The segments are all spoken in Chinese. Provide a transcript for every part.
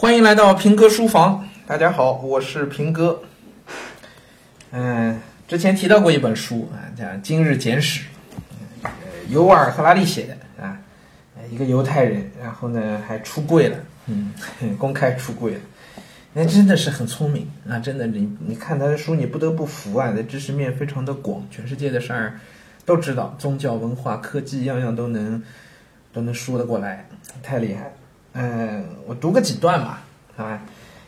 欢迎来到平哥书房，大家好，我是平哥。嗯，之前提到过一本书啊，叫《今日简史》，呃尤瓦尔·赫拉利写的啊，一个犹太人，然后呢还出柜了，嗯，公开出柜了。那真的是很聪明啊！真的，你你看他的书，你不得不服啊！那知识面非常的广，全世界的事儿都知道，宗教、文化、科技，样样都能都能说得过来，太厉害。嗯，我读个几段吧，啊，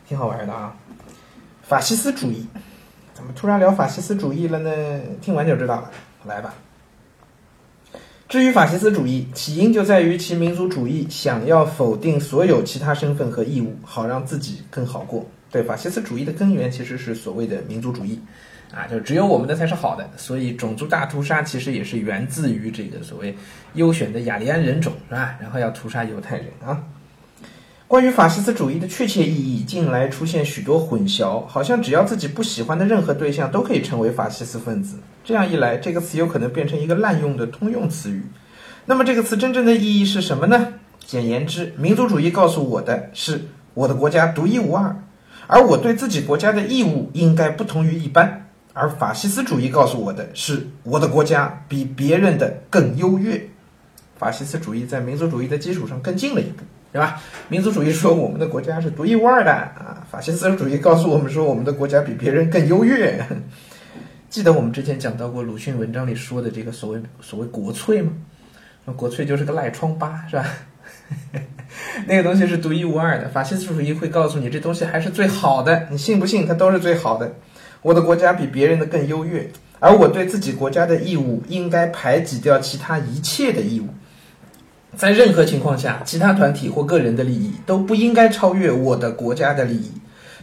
挺好玩的啊。法西斯主义，怎么突然聊法西斯主义了呢？听完就知道了。来吧。至于法西斯主义，起因就在于其民族主义想要否定所有其他身份和义务，好让自己更好过。对，法西斯主义的根源其实是所谓的民族主义，啊，就只有我们的才是好的。所以种族大屠杀其实也是源自于这个所谓优选的雅利安人种，是吧？然后要屠杀犹太人啊。关于法西斯主义的确切意义，近来出现许多混淆，好像只要自己不喜欢的任何对象都可以成为法西斯分子。这样一来，这个词有可能变成一个滥用的通用词语。那么，这个词真正的意义是什么呢？简言之，民族主义告诉我的是我的国家独一无二，而我对自己国家的义务应该不同于一般；而法西斯主义告诉我的是我的国家比别人的更优越。法西斯主义在民族主义的基础上更进了一步。对吧？民族主义说我们的国家是独一无二的啊，法西斯主义告诉我们说我们的国家比别人更优越。记得我们之前讲到过鲁迅文章里说的这个所谓所谓国粹吗？国粹就是个赖疮疤，是吧？那个东西是独一无二的。法西斯主义会告诉你这东西还是最好的，你信不信它都是最好的。我的国家比别人的更优越，而我对自己国家的义务应该排挤掉其他一切的义务。在任何情况下，其他团体或个人的利益都不应该超越我的国家的利益。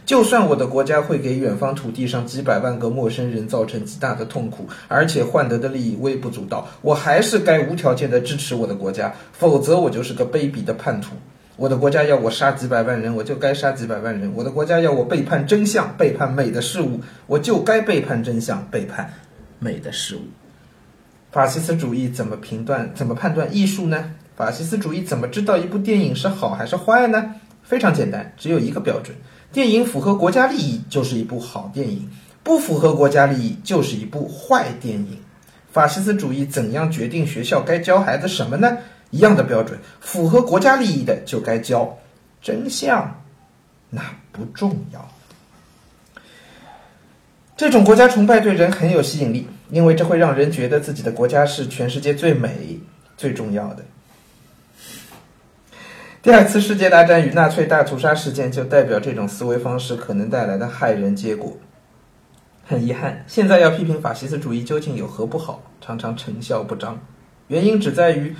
就算我的国家会给远方土地上几百万个陌生人造成极大的痛苦，而且换得的利益微不足道，我还是该无条件的支持我的国家，否则我就是个卑鄙的叛徒。我的国家要我杀几百万人，我就该杀几百万人；我的国家要我背叛真相、背叛美的事物，我就该背叛真相、背叛美的事物。法西斯主义怎么评断、怎么判断艺术呢？法西斯主义怎么知道一部电影是好还是坏呢？非常简单，只有一个标准：电影符合国家利益就是一部好电影，不符合国家利益就是一部坏电影。法西斯主义怎样决定学校该教孩子什么呢？一样的标准，符合国家利益的就该教，真相那不重要。这种国家崇拜对人很有吸引力，因为这会让人觉得自己的国家是全世界最美、最重要的。第二次世界大战与纳粹大屠杀事件就代表这种思维方式可能带来的害人结果。很遗憾，现在要批评法西斯主义究竟有何不好，常常成效不彰。原因只在于，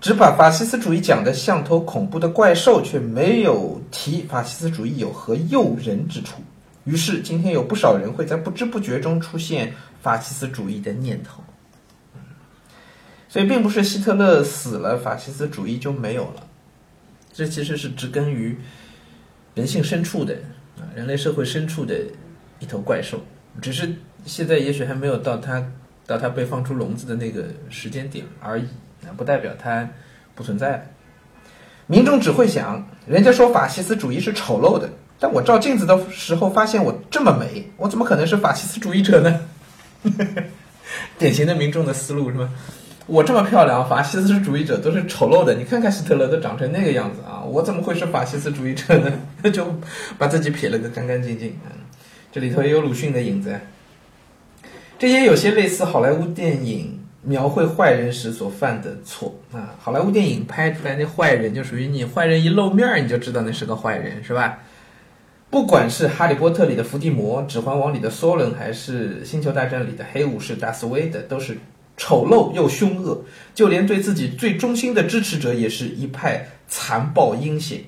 只把法西斯主义讲的像头恐怖的怪兽，却没有提法西斯主义有何诱人之处。于是，今天有不少人会在不知不觉中出现法西斯主义的念头。所以，并不是希特勒死了，法西斯主义就没有了。这其实是植根于人性深处的啊，人类社会深处的一头怪兽。只是现在也许还没有到它到它被放出笼子的那个时间点而已，啊，不代表它不存在。民众只会想，人家说法西斯主义是丑陋的，但我照镜子的时候发现我这么美，我怎么可能是法西斯主义者呢？典型的民众的思路是吧？我这么漂亮，法西斯主义者都是丑陋的。你看看希特勒都长成那个样子啊，我怎么会是法西斯主义者呢？就把自己撇了个干干净净。嗯，这里头也有鲁迅的影子。这也有些类似好莱坞电影描绘坏人时所犯的错啊。好莱坞电影拍出来那坏人就属于你，坏人一露面你就知道那是个坏人，是吧？不管是《哈利波特》里的伏地魔，《指环王》里的索伦，还是《星球大战》里的黑武士达斯维德，都是。丑陋又凶恶，就连对自己最忠心的支持者也是一派残暴阴险。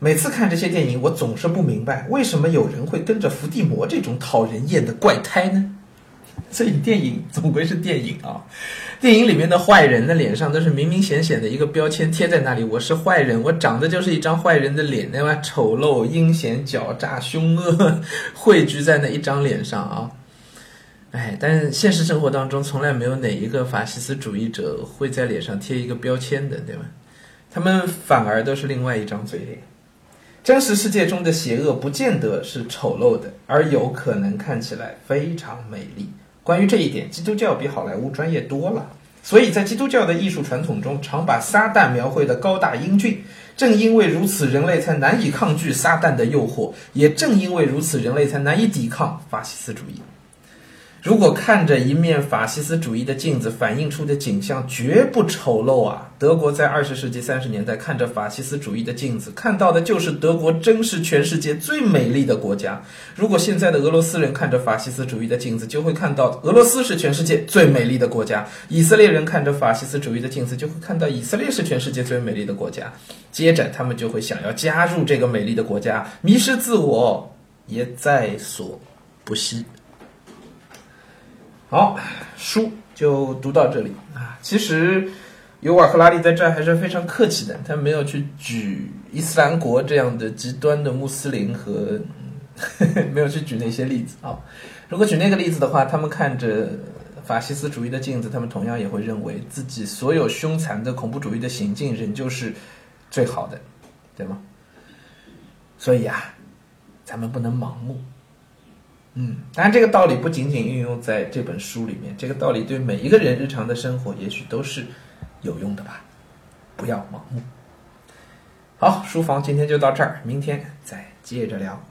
每次看这些电影，我总是不明白，为什么有人会跟着伏地魔这种讨人厌的怪胎呢？所以电影总归是电影啊，电影里面的坏人的脸上都是明明显显的一个标签贴在那里，我是坏人，我长得就是一张坏人的脸，对吧？丑陋、阴险、狡诈、凶恶 汇聚在那一张脸上啊。哎，但现实生活当中从来没有哪一个法西斯主义者会在脸上贴一个标签的，对吧？他们反而都是另外一张嘴脸。真实世界中的邪恶不见得是丑陋的，而有可能看起来非常美丽。关于这一点，基督教比好莱坞专业多了。所以在基督教的艺术传统中，常把撒旦描绘的高大英俊。正因为如此，人类才难以抗拒撒旦的诱惑；也正因为如此，人类才难以抵抗法西斯主义。如果看着一面法西斯主义的镜子反映出的景象绝不丑陋啊！德国在二十世纪三十年代看着法西斯主义的镜子，看到的就是德国真是全世界最美丽的国家。如果现在的俄罗斯人看着法西斯主义的镜子，就会看到俄罗斯是全世界最美丽的国家；以色列人看着法西斯主义的镜子，就会看到以色列是全世界最美丽的国家。接着，他们就会想要加入这个美丽的国家，迷失自我也在所不惜。好，书就读到这里啊。其实尤瓦赫拉利在这儿还是非常客气的，他没有去举伊斯兰国这样的极端的穆斯林和 没有去举那些例子啊。如果举那个例子的话，他们看着法西斯主义的镜子，他们同样也会认为自己所有凶残的恐怖主义的行径仍旧是最好的，对吗？所以啊，咱们不能盲目。嗯，当然这个道理不仅仅运用在这本书里面，这个道理对每一个人日常的生活也许都是有用的吧。不要盲目。好，书房今天就到这儿，明天再接着聊。